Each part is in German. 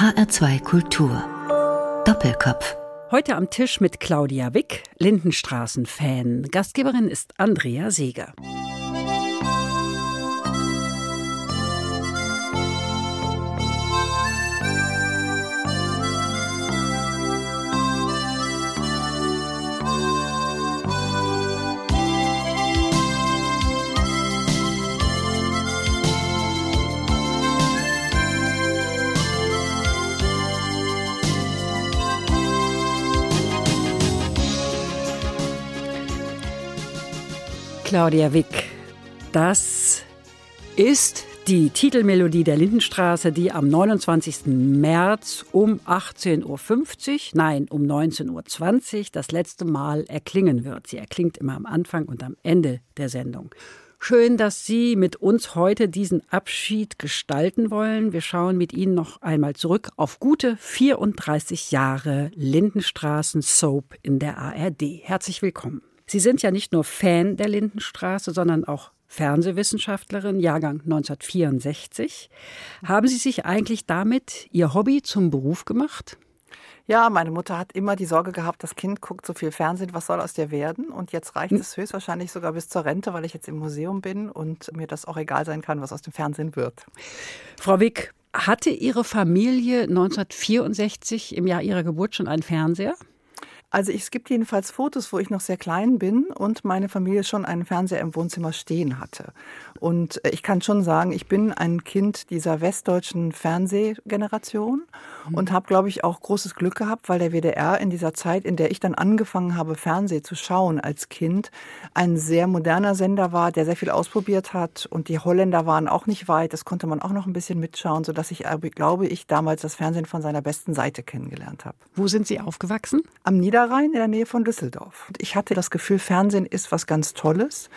HR2 Kultur. Doppelkopf. Heute am Tisch mit Claudia Wick, Lindenstraßen-Fan. Gastgeberin ist Andrea Seeger. Claudia Wick. Das ist die Titelmelodie der Lindenstraße, die am 29. März um 18.50 Uhr, nein, um 19.20 Uhr das letzte Mal erklingen wird. Sie erklingt immer am Anfang und am Ende der Sendung. Schön, dass Sie mit uns heute diesen Abschied gestalten wollen. Wir schauen mit Ihnen noch einmal zurück auf gute 34 Jahre Lindenstraßen Soap in der ARD. Herzlich willkommen. Sie sind ja nicht nur Fan der Lindenstraße, sondern auch Fernsehwissenschaftlerin, Jahrgang 1964. Haben Sie sich eigentlich damit Ihr Hobby zum Beruf gemacht? Ja, meine Mutter hat immer die Sorge gehabt, das Kind guckt so viel Fernsehen, was soll aus dir werden? Und jetzt reicht hm. es höchstwahrscheinlich sogar bis zur Rente, weil ich jetzt im Museum bin und mir das auch egal sein kann, was aus dem Fernsehen wird. Frau Wick, hatte Ihre Familie 1964 im Jahr Ihrer Geburt schon einen Fernseher? Also es gibt jedenfalls Fotos, wo ich noch sehr klein bin und meine Familie schon einen Fernseher im Wohnzimmer stehen hatte. Und äh, ich kann schon sagen, ich bin ein Kind dieser westdeutschen Fernsehgeneration mhm. und habe, glaube ich, auch großes Glück gehabt, weil der WDR in dieser Zeit, in der ich dann angefangen habe, Fernseh zu schauen als Kind, ein sehr moderner Sender war, der sehr viel ausprobiert hat und die Holländer waren auch nicht weit. Das konnte man auch noch ein bisschen mitschauen, sodass ich, glaube ich, damals das Fernsehen von seiner besten Seite kennengelernt habe. Wo sind Sie aufgewachsen? Am Nieder Niederrhein in der Nähe von Düsseldorf. Ich hatte das Gefühl, Fernsehen ist was ganz Tolles.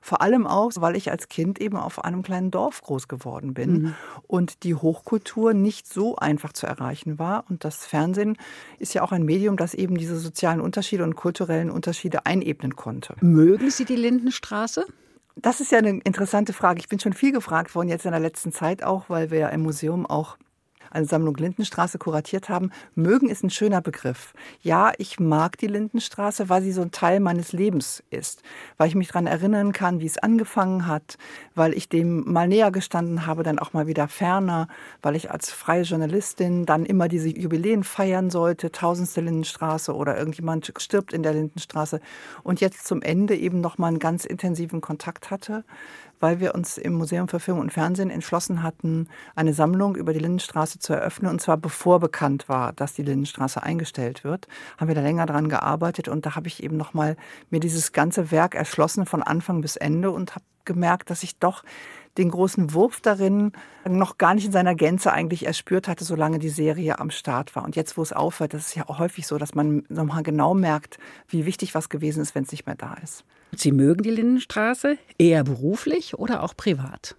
Vor allem auch, weil ich als Kind eben auf einem kleinen Dorf groß geworden bin mhm. und die Hochkultur nicht so einfach zu erreichen war. Und das Fernsehen ist ja auch ein Medium, das eben diese sozialen Unterschiede und kulturellen Unterschiede einebnen konnte. Mögen Sie die Lindenstraße? Das ist ja eine interessante Frage. Ich bin schon viel gefragt worden jetzt in der letzten Zeit auch, weil wir ja im Museum auch eine Sammlung Lindenstraße kuratiert haben. Mögen ist ein schöner Begriff. Ja, ich mag die Lindenstraße, weil sie so ein Teil meines Lebens ist, weil ich mich daran erinnern kann, wie es angefangen hat, weil ich dem mal näher gestanden habe, dann auch mal wieder ferner, weil ich als freie Journalistin dann immer diese Jubiläen feiern sollte, tausendste Lindenstraße oder irgendjemand stirbt in der Lindenstraße. Und jetzt zum Ende eben noch mal einen ganz intensiven Kontakt hatte weil wir uns im Museum für Film und Fernsehen entschlossen hatten, eine Sammlung über die Lindenstraße zu eröffnen. Und zwar bevor bekannt war, dass die Lindenstraße eingestellt wird, haben wir da länger dran gearbeitet. Und da habe ich eben nochmal mir dieses ganze Werk erschlossen von Anfang bis Ende und habe gemerkt, dass ich doch den großen Wurf darin noch gar nicht in seiner Gänze eigentlich erspürt hatte, solange die Serie am Start war. Und jetzt, wo es aufhört, das ist ja auch häufig so, dass man nochmal genau merkt, wie wichtig was gewesen ist, wenn es nicht mehr da ist. Sie mögen die Lindenstraße eher beruflich oder auch privat?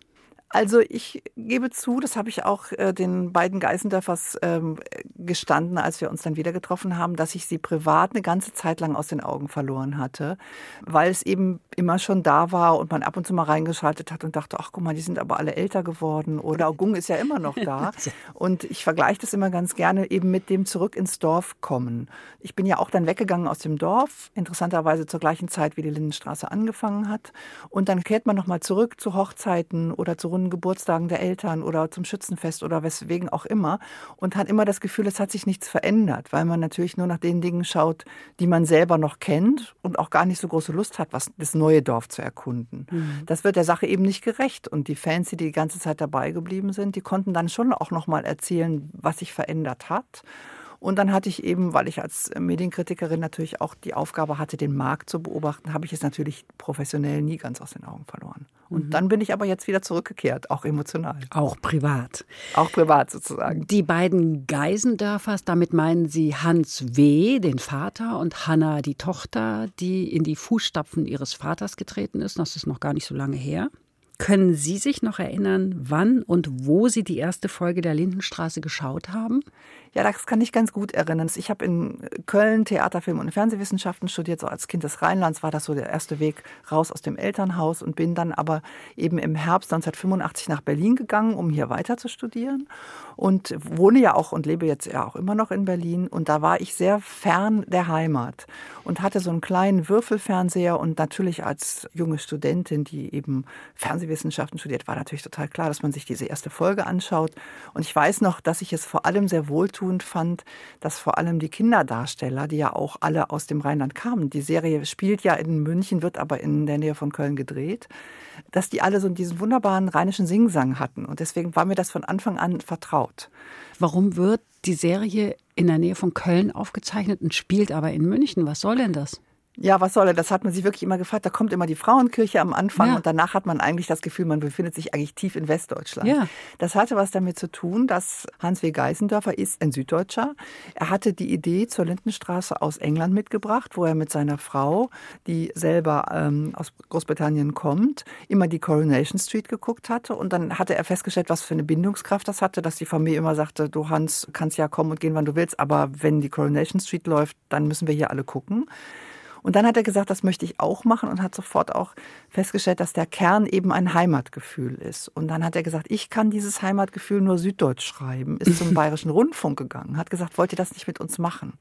Also ich gebe zu, das habe ich auch äh, den beiden Geißendörfers ähm, gestanden, als wir uns dann wieder getroffen haben, dass ich sie privat eine ganze Zeit lang aus den Augen verloren hatte, weil es eben immer schon da war und man ab und zu mal reingeschaltet hat und dachte, ach guck mal, die sind aber alle älter geworden oder Gung ist ja immer noch da. Und ich vergleiche das immer ganz gerne eben mit dem zurück ins Dorf kommen. Ich bin ja auch dann weggegangen aus dem Dorf, interessanterweise zur gleichen Zeit, wie die Lindenstraße angefangen hat. Und dann kehrt man nochmal zurück zu Hochzeiten oder zu runden Geburtstagen der Eltern oder zum Schützenfest oder weswegen auch immer und hat immer das Gefühl, es hat sich nichts verändert, weil man natürlich nur nach den Dingen schaut, die man selber noch kennt und auch gar nicht so große Lust hat, was das neue Dorf zu erkunden. Mhm. Das wird der Sache eben nicht gerecht und die Fans, die die ganze Zeit dabei geblieben sind, die konnten dann schon auch noch mal erzählen, was sich verändert hat. Und dann hatte ich eben, weil ich als Medienkritikerin natürlich auch die Aufgabe hatte, den Markt zu beobachten, habe ich es natürlich professionell nie ganz aus den Augen verloren. Und mhm. dann bin ich aber jetzt wieder zurückgekehrt, auch emotional. Auch privat. Auch privat sozusagen. Die beiden Geisendörfers, damit meinen Sie Hans W., den Vater, und Hanna, die Tochter, die in die Fußstapfen ihres Vaters getreten ist. Das ist noch gar nicht so lange her. Können Sie sich noch erinnern, wann und wo Sie die erste Folge der Lindenstraße geschaut haben? Ja, das kann ich ganz gut erinnern. Ich habe in Köln Theater, Film und Fernsehwissenschaften studiert. So als Kind des Rheinlands war das so der erste Weg raus aus dem Elternhaus und bin dann aber eben im Herbst 1985 nach Berlin gegangen, um hier weiter zu studieren und wohne ja auch und lebe jetzt ja auch immer noch in Berlin. Und da war ich sehr fern der Heimat und hatte so einen kleinen Würfelfernseher und natürlich als junge Studentin, die eben Fernsehwissenschaften studiert, war natürlich total klar, dass man sich diese erste Folge anschaut. Und ich weiß noch, dass ich es vor allem sehr wohltue, wohltuend fand, dass vor allem die Kinderdarsteller, die ja auch alle aus dem Rheinland kamen, die Serie spielt ja in München, wird aber in der Nähe von Köln gedreht, dass die alle so diesen wunderbaren rheinischen Singsang hatten. Und deswegen war mir das von Anfang an vertraut. Warum wird die Serie in der Nähe von Köln aufgezeichnet und spielt aber in München? Was soll denn das? Ja, was soll er? Das hat man sich wirklich immer gefragt. Da kommt immer die Frauenkirche am Anfang ja. und danach hat man eigentlich das Gefühl, man befindet sich eigentlich tief in Westdeutschland. Ja. Das hatte was damit zu tun, dass Hans W. Geisendörfer ist ein Süddeutscher. Er hatte die Idee zur Lindenstraße aus England mitgebracht, wo er mit seiner Frau, die selber ähm, aus Großbritannien kommt, immer die Coronation Street geguckt hatte. Und dann hatte er festgestellt, was für eine Bindungskraft das hatte, dass die Familie immer sagte, du Hans, kannst ja kommen und gehen, wann du willst, aber wenn die Coronation Street läuft, dann müssen wir hier alle gucken. Und dann hat er gesagt, das möchte ich auch machen und hat sofort auch festgestellt, dass der Kern eben ein Heimatgefühl ist. Und dann hat er gesagt, ich kann dieses Heimatgefühl nur süddeutsch schreiben, ist zum Bayerischen Rundfunk gegangen, hat gesagt, wollt ihr das nicht mit uns machen?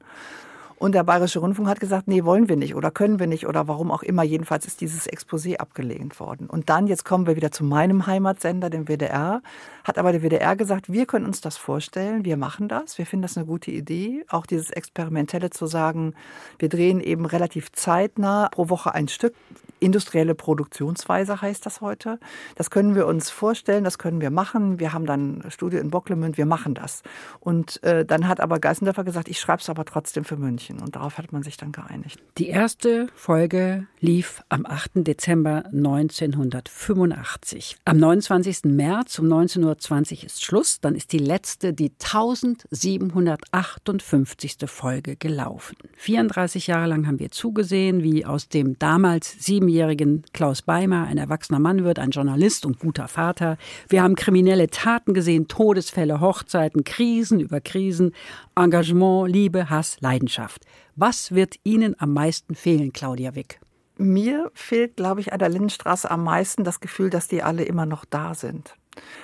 Und der Bayerische Rundfunk hat gesagt, nee, wollen wir nicht oder können wir nicht oder warum auch immer. Jedenfalls ist dieses Exposé abgelehnt worden. Und dann, jetzt kommen wir wieder zu meinem Heimatsender, dem WDR, hat aber der WDR gesagt, wir können uns das vorstellen, wir machen das, wir finden das eine gute Idee. Auch dieses Experimentelle zu sagen, wir drehen eben relativ zeitnah pro Woche ein Stück. Industrielle Produktionsweise heißt das heute. Das können wir uns vorstellen, das können wir machen. Wir haben dann Studio in Bocklemünd, wir machen das. Und äh, dann hat aber Geißendörfer gesagt, ich schreibe es aber trotzdem für München. Und darauf hat man sich dann geeinigt. Die erste Folge lief am 8. Dezember 1985. Am 29. März um 19.20 Uhr ist Schluss. Dann ist die letzte, die 1758. Folge gelaufen. 34 Jahre lang haben wir zugesehen, wie aus dem damals sieben siebenjährigen Klaus Beimer ein erwachsener Mann wird, ein Journalist und guter Vater. Wir haben kriminelle Taten gesehen, Todesfälle, Hochzeiten, Krisen über Krisen, Engagement, Liebe, Hass, Leidenschaft. Was wird Ihnen am meisten fehlen, Claudia Wick? Mir fehlt, glaube ich, an der Lindenstraße am meisten das Gefühl, dass die alle immer noch da sind.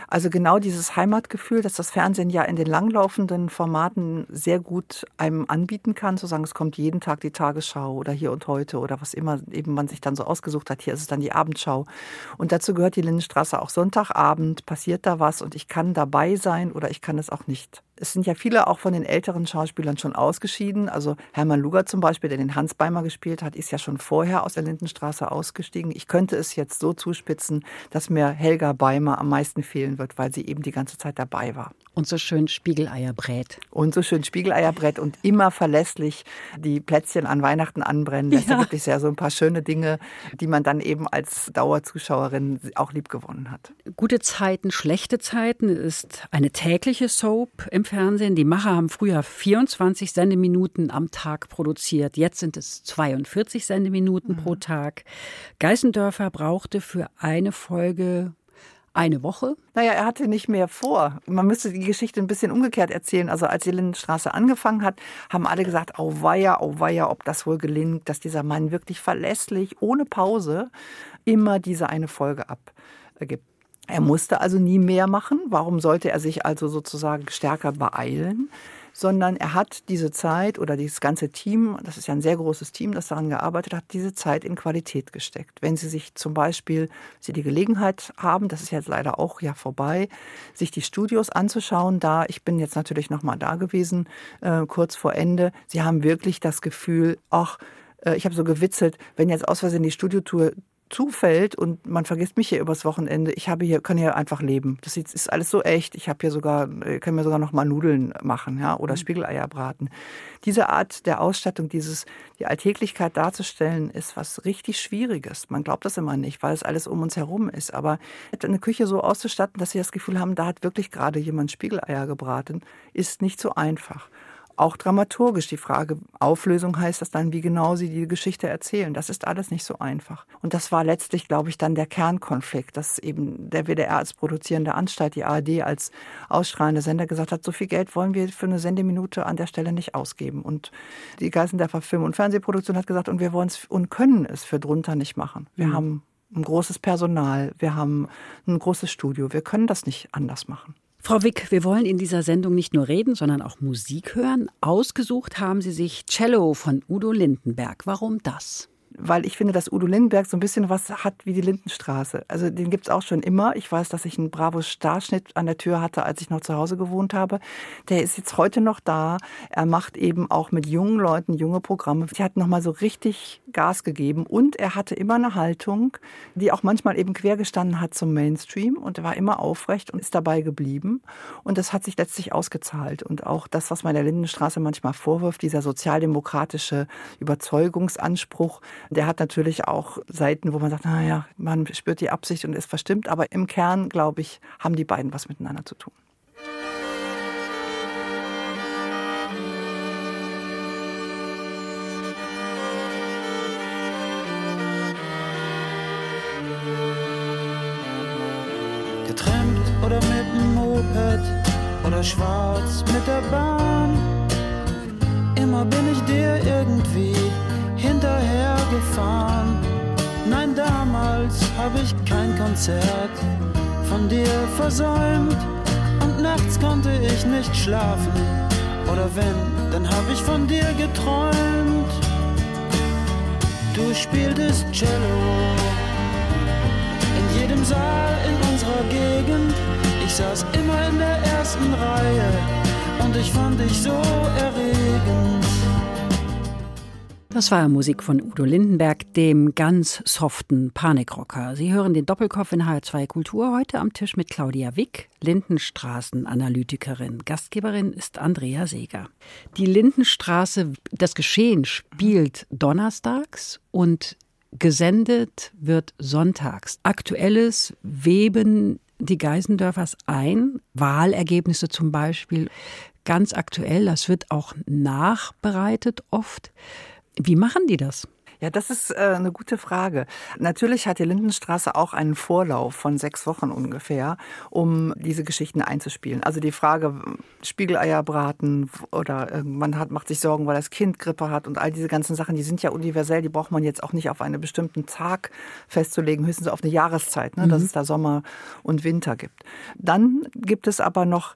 Also genau dieses Heimatgefühl, das das Fernsehen ja in den langlaufenden Formaten sehr gut einem anbieten kann, zu sagen, es kommt jeden Tag die Tagesschau oder hier und heute oder was immer eben man sich dann so ausgesucht hat. Hier ist es dann die Abendschau. Und dazu gehört die Lindenstraße auch Sonntagabend, passiert da was und ich kann dabei sein oder ich kann es auch nicht. Es sind ja viele auch von den älteren Schauspielern schon ausgeschieden. Also Hermann Luger zum Beispiel, der den Hans Beimer gespielt hat, ist ja schon vorher aus der Lindenstraße ausgestiegen. Ich könnte es jetzt so zuspitzen, dass mir Helga Beimer am meisten fehlen wird, weil sie eben die ganze Zeit dabei war. Und so schön Spiegeleier brät. Und so schön Spiegeleier brät und immer verlässlich die Plätzchen an Weihnachten anbrennen. Das ja. ist wirklich sehr so ein paar schöne Dinge, die man dann eben als Dauerzuschauerin auch lieb gewonnen hat. Gute Zeiten, schlechte Zeiten ist eine tägliche Soap im Fernsehen. Die Macher haben früher 24 Sendeminuten am Tag produziert. Jetzt sind es 42 Sendeminuten mhm. pro Tag. Geißendörfer brauchte für eine Folge eine Woche? Naja, er hatte nicht mehr vor. Man müsste die Geschichte ein bisschen umgekehrt erzählen. Also als die Lindenstraße angefangen hat, haben alle gesagt, oh weia, oh weia, ob das wohl gelingt, dass dieser Mann wirklich verlässlich, ohne Pause, immer diese eine Folge abgibt. Er musste also nie mehr machen. Warum sollte er sich also sozusagen stärker beeilen? sondern er hat diese Zeit oder dieses ganze Team, das ist ja ein sehr großes Team, das daran gearbeitet hat, diese Zeit in Qualität gesteckt. Wenn Sie sich zum Beispiel, Sie die Gelegenheit haben, das ist jetzt leider auch ja vorbei, sich die Studios anzuschauen, da, ich bin jetzt natürlich nochmal da gewesen, äh, kurz vor Ende, Sie haben wirklich das Gefühl, ach, äh, ich habe so gewitzelt, wenn jetzt aus Versehen die Studiotour zufällt und man vergisst mich hier übers Wochenende. Ich habe hier, kann hier einfach leben. Das ist alles so echt. Ich habe hier sogar, kann mir sogar noch mal Nudeln machen, ja, oder mhm. Spiegeleier braten. Diese Art der Ausstattung, dieses, die Alltäglichkeit darzustellen, ist was richtig Schwieriges. Man glaubt das immer nicht, weil es alles um uns herum ist. Aber eine Küche so auszustatten, dass sie das Gefühl haben, da hat wirklich gerade jemand Spiegeleier gebraten, ist nicht so einfach auch dramaturgisch die Frage, Auflösung heißt das dann, wie genau sie die Geschichte erzählen. Das ist alles nicht so einfach. Und das war letztlich, glaube ich, dann der Kernkonflikt, dass eben der WDR als produzierende Anstalt, die ARD als ausstrahlende Sender gesagt hat, so viel Geld wollen wir für eine Sendeminute an der Stelle nicht ausgeben. Und die Geisendorfer Film- und Fernsehproduktion hat gesagt, und wir wollen es und können es für drunter nicht machen. Wir mhm. haben ein großes Personal, wir haben ein großes Studio, wir können das nicht anders machen. Frau Wick, wir wollen in dieser Sendung nicht nur reden, sondern auch Musik hören. Ausgesucht haben Sie sich Cello von Udo Lindenberg. Warum das? Weil ich finde, dass Udo Lindenberg so ein bisschen was hat wie die Lindenstraße. Also den gibt es auch schon immer. Ich weiß, dass ich einen Bravo-Starschnitt an der Tür hatte, als ich noch zu Hause gewohnt habe. Der ist jetzt heute noch da. Er macht eben auch mit jungen Leuten junge Programme. Die hat nochmal so richtig Gas gegeben. Und er hatte immer eine Haltung, die auch manchmal eben quergestanden hat zum Mainstream. Und er war immer aufrecht und ist dabei geblieben. Und das hat sich letztlich ausgezahlt. Und auch das, was man der Lindenstraße manchmal vorwirft, dieser sozialdemokratische Überzeugungsanspruch, der hat natürlich auch Seiten, wo man sagt, naja, man spürt die Absicht und ist verstimmt, aber im Kern, glaube ich, haben die beiden was miteinander zu tun. Getrennt oder mit dem Moped oder schwarz mit der Bahn. Immer bin ich dir irgendwie ich kein Konzert von dir versäumt und nachts konnte ich nicht schlafen. Oder wenn, dann hab ich von dir geträumt. Du spieltest Cello in jedem Saal in unserer Gegend. Ich saß immer in der ersten Reihe und ich fand dich so erregend. Das war Musik von Udo Lindenberg, dem ganz soften Panikrocker. Sie hören den Doppelkopf in HR2 Kultur heute am Tisch mit Claudia Wick, Lindenstraßenanalytikerin. Gastgeberin ist Andrea Seeger. Die Lindenstraße, das Geschehen spielt donnerstags und gesendet wird sonntags. Aktuelles weben die Geisendörfers ein, Wahlergebnisse zum Beispiel. Ganz aktuell, das wird auch nachbereitet oft. Wie machen die das? Ja, das ist äh, eine gute Frage. Natürlich hat die Lindenstraße auch einen Vorlauf von sechs Wochen ungefähr, um diese Geschichten einzuspielen. Also die Frage Spiegeleier braten oder man hat, macht sich Sorgen, weil das Kind Grippe hat und all diese ganzen Sachen, die sind ja universell, die braucht man jetzt auch nicht auf einen bestimmten Tag festzulegen, höchstens auf eine Jahreszeit, ne, mhm. dass es da Sommer und Winter gibt. Dann gibt es aber noch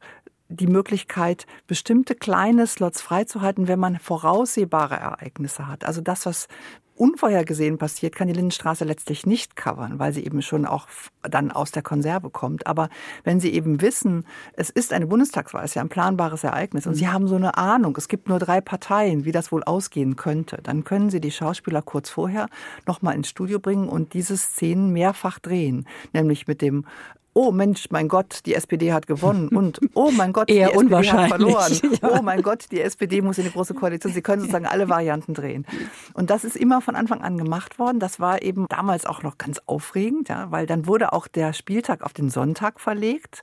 die Möglichkeit, bestimmte kleine Slots freizuhalten, wenn man voraussehbare Ereignisse hat. Also das, was unvorhergesehen passiert, kann die Lindenstraße letztlich nicht covern, weil sie eben schon auch dann aus der Konserve kommt. Aber wenn Sie eben wissen, es ist eine Bundestagswahl, es ist ja ein planbares Ereignis und Sie haben so eine Ahnung, es gibt nur drei Parteien, wie das wohl ausgehen könnte, dann können Sie die Schauspieler kurz vorher nochmal ins Studio bringen und diese Szenen mehrfach drehen. Nämlich mit dem oh Mensch, mein Gott, die SPD hat gewonnen und oh mein Gott, die SPD hat verloren. Oh mein Gott, die SPD muss in eine große Koalition. Sie können sozusagen alle Varianten drehen. Und das ist immer von Anfang an gemacht worden. Das war eben damals auch noch ganz aufregend, ja, weil dann wurde auch der Spieltag auf den Sonntag verlegt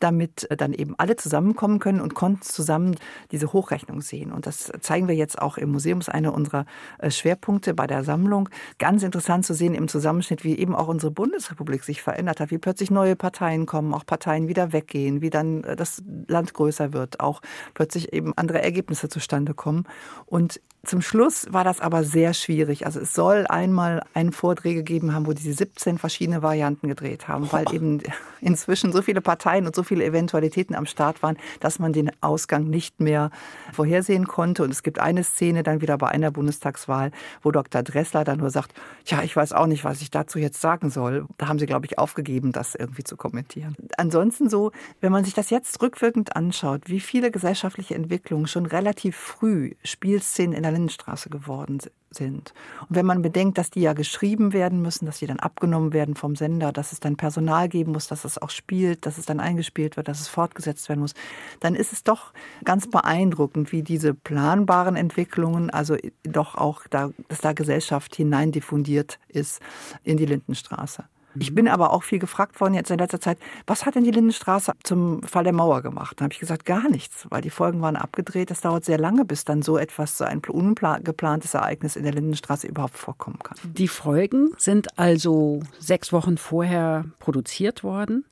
damit äh, dann eben alle zusammenkommen können und konnten zusammen diese Hochrechnung sehen. Und das zeigen wir jetzt auch im Museum, das ist einer unserer äh, Schwerpunkte bei der Sammlung. Ganz interessant zu sehen im Zusammenschnitt, wie eben auch unsere Bundesrepublik sich verändert hat, wie plötzlich neue Parteien kommen, auch Parteien wieder weggehen, wie dann äh, das Land größer wird, auch plötzlich eben andere Ergebnisse zustande kommen. Und zum Schluss war das aber sehr schwierig. Also es soll einmal einen Vorträge geben haben, wo diese 17 verschiedene Varianten gedreht haben, weil eben inzwischen so viele Parteien und so viele Eventualitäten am Start waren, dass man den Ausgang nicht mehr vorhersehen konnte. Und es gibt eine Szene dann wieder bei einer Bundestagswahl, wo Dr. Dressler dann nur sagt, ja, ich weiß auch nicht, was ich dazu jetzt sagen soll. Da haben sie, glaube ich, aufgegeben, das irgendwie zu kommentieren. Ansonsten so, wenn man sich das jetzt rückwirkend anschaut, wie viele gesellschaftliche Entwicklungen schon relativ früh Spielszenen in der Lindenstraße geworden sind. Und wenn man bedenkt, dass die ja geschrieben werden müssen, dass die dann abgenommen werden vom Sender, dass es dann Personal geben muss, dass es auch spielt, dass es dann eingespielt wird, dass es fortgesetzt werden muss, dann ist es doch ganz beeindruckend, wie diese planbaren Entwicklungen, also doch auch, da, dass da Gesellschaft hinein diffundiert ist in die Lindenstraße. Ich bin aber auch viel gefragt worden jetzt in letzter Zeit, was hat denn die Lindenstraße zum Fall der Mauer gemacht? Dann habe ich gesagt, gar nichts, weil die Folgen waren abgedreht. Das dauert sehr lange, bis dann so etwas, so ein ungeplantes Ereignis in der Lindenstraße überhaupt vorkommen kann. Die Folgen sind also sechs Wochen vorher produziert worden,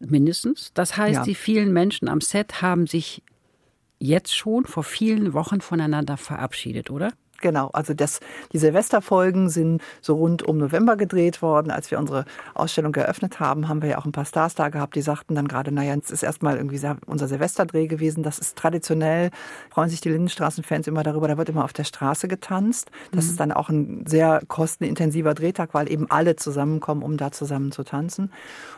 mindestens. Das heißt, ja. die vielen Menschen am Set haben sich jetzt schon vor vielen Wochen voneinander verabschiedet, oder? Genau, also das, die Silvesterfolgen sind so rund um November gedreht worden. Als wir unsere Ausstellung eröffnet haben, haben wir ja auch ein paar Stars da gehabt, die sagten dann gerade, naja, es ist erstmal irgendwie unser Silvesterdreh gewesen. Das ist traditionell, freuen sich die Lindenstraßenfans immer darüber, da wird immer auf der Straße getanzt. Das mhm. ist dann auch ein sehr kostenintensiver Drehtag, weil eben alle zusammenkommen, um da zusammen zu tanzen.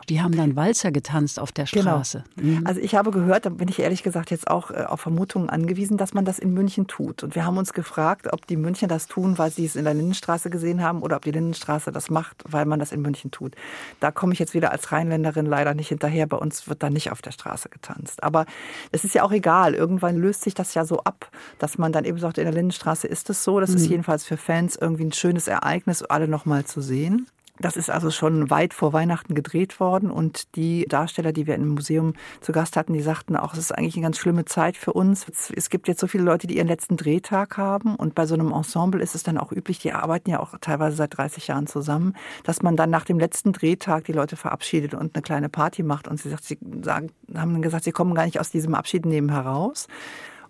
Die haben dann Walzer getanzt auf der genau. Straße. Genau. Mhm. Also ich habe gehört, da bin ich ehrlich gesagt jetzt auch äh, auf Vermutungen angewiesen, dass man das in München tut. Und wir haben uns gefragt, ob die die München das tun, weil sie es in der Lindenstraße gesehen haben oder ob die Lindenstraße das macht, weil man das in München tut. Da komme ich jetzt wieder als Rheinländerin leider nicht hinterher. Bei uns wird da nicht auf der Straße getanzt. Aber es ist ja auch egal. Irgendwann löst sich das ja so ab, dass man dann eben sagt, in der Lindenstraße ist es so. Das mhm. ist jedenfalls für Fans irgendwie ein schönes Ereignis, alle nochmal zu sehen. Das ist also schon weit vor Weihnachten gedreht worden und die Darsteller, die wir im Museum zu Gast hatten, die sagten auch, es ist eigentlich eine ganz schlimme Zeit für uns. Es gibt jetzt so viele Leute, die ihren letzten Drehtag haben und bei so einem Ensemble ist es dann auch üblich, die arbeiten ja auch teilweise seit 30 Jahren zusammen, dass man dann nach dem letzten Drehtag die Leute verabschiedet und eine kleine Party macht und sie sagt, sie sagen, haben dann gesagt, sie kommen gar nicht aus diesem Abschied nehmen heraus.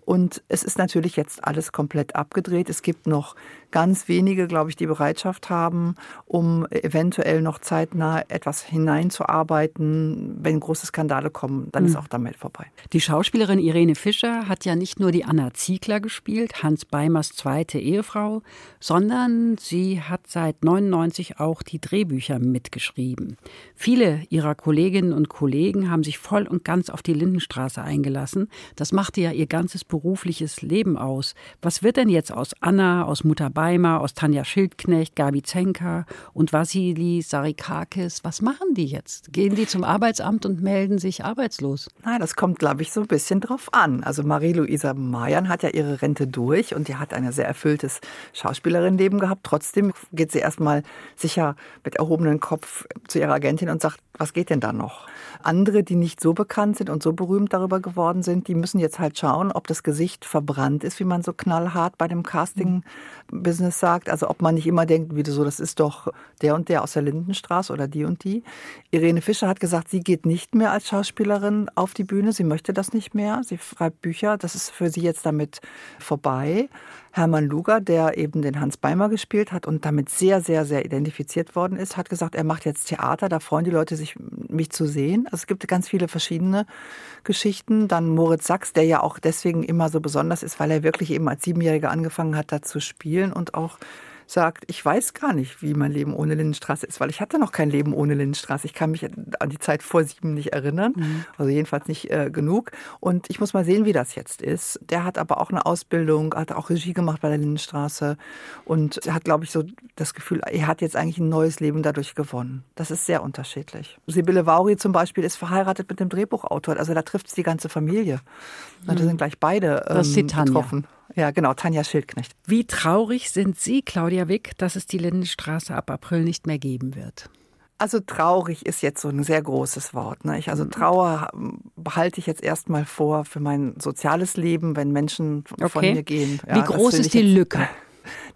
Und es ist natürlich jetzt alles komplett abgedreht. Es gibt noch ganz wenige, glaube ich, die Bereitschaft haben, um eventuell noch zeitnah etwas hineinzuarbeiten. Wenn große Skandale kommen, dann mhm. ist auch damit vorbei. Die Schauspielerin Irene Fischer hat ja nicht nur die Anna Ziegler gespielt, Hans Beimers zweite Ehefrau, sondern sie hat seit 99 auch die Drehbücher mitgeschrieben. Viele ihrer Kolleginnen und Kollegen haben sich voll und ganz auf die Lindenstraße eingelassen. Das machte ja ihr ganzes berufliches Leben aus. Was wird denn jetzt aus Anna, aus Mutter Beimer? Weimer, aus Tanja Schildknecht, Gabi Zenka und Vasili Sarikakis. Was machen die jetzt? Gehen die zum Arbeitsamt und melden sich arbeitslos? Nein, das kommt, glaube ich, so ein bisschen drauf an. Also Marie-Louisa Mayan hat ja ihre Rente durch und die hat ein sehr erfülltes Schauspielerinnenleben gehabt. Trotzdem geht sie erstmal sicher mit erhobenem Kopf zu ihrer Agentin und sagt, was geht denn da noch? Andere, die nicht so bekannt sind und so berühmt darüber geworden sind, die müssen jetzt halt schauen, ob das Gesicht verbrannt ist, wie man so knallhart bei dem Casting-Business sagt. Also ob man nicht immer denkt, wie so, das ist doch der und der aus der Lindenstraße oder die und die. Irene Fischer hat gesagt, sie geht nicht mehr als Schauspielerin auf die Bühne. Sie möchte das nicht mehr. Sie schreibt Bücher. Das ist für sie jetzt damit vorbei. Hermann Luger, der eben den Hans Beimer gespielt hat und damit sehr, sehr, sehr identifiziert worden ist, hat gesagt, er macht jetzt Theater, da freuen die Leute sich, mich zu sehen. Also es gibt ganz viele verschiedene Geschichten. Dann Moritz Sachs, der ja auch deswegen immer so besonders ist, weil er wirklich eben als Siebenjähriger angefangen hat, da zu spielen und auch sagt, ich weiß gar nicht, wie mein Leben ohne Lindenstraße ist, weil ich hatte noch kein Leben ohne Lindenstraße. Ich kann mich an die Zeit vor sieben nicht erinnern, mhm. also jedenfalls nicht äh, genug. Und ich muss mal sehen, wie das jetzt ist. Der hat aber auch eine Ausbildung, hat auch Regie gemacht bei der Lindenstraße und hat, glaube ich, so das Gefühl, er hat jetzt eigentlich ein neues Leben dadurch gewonnen. Das ist sehr unterschiedlich. Sibylle Vauri zum Beispiel ist verheiratet mit dem Drehbuchautor, also da trifft es die ganze Familie. Mhm. Da sind gleich beide ähm, betroffen. Ja, genau, Tanja Schildknecht. Wie traurig sind Sie, Claudia Wick, dass es die Lindenstraße ab April nicht mehr geben wird? Also traurig ist jetzt so ein sehr großes Wort. Ne? Ich, also mhm. Trauer behalte ich jetzt erstmal vor für mein soziales Leben, wenn Menschen okay. von mir gehen. Ja, Wie groß ist die Lücke?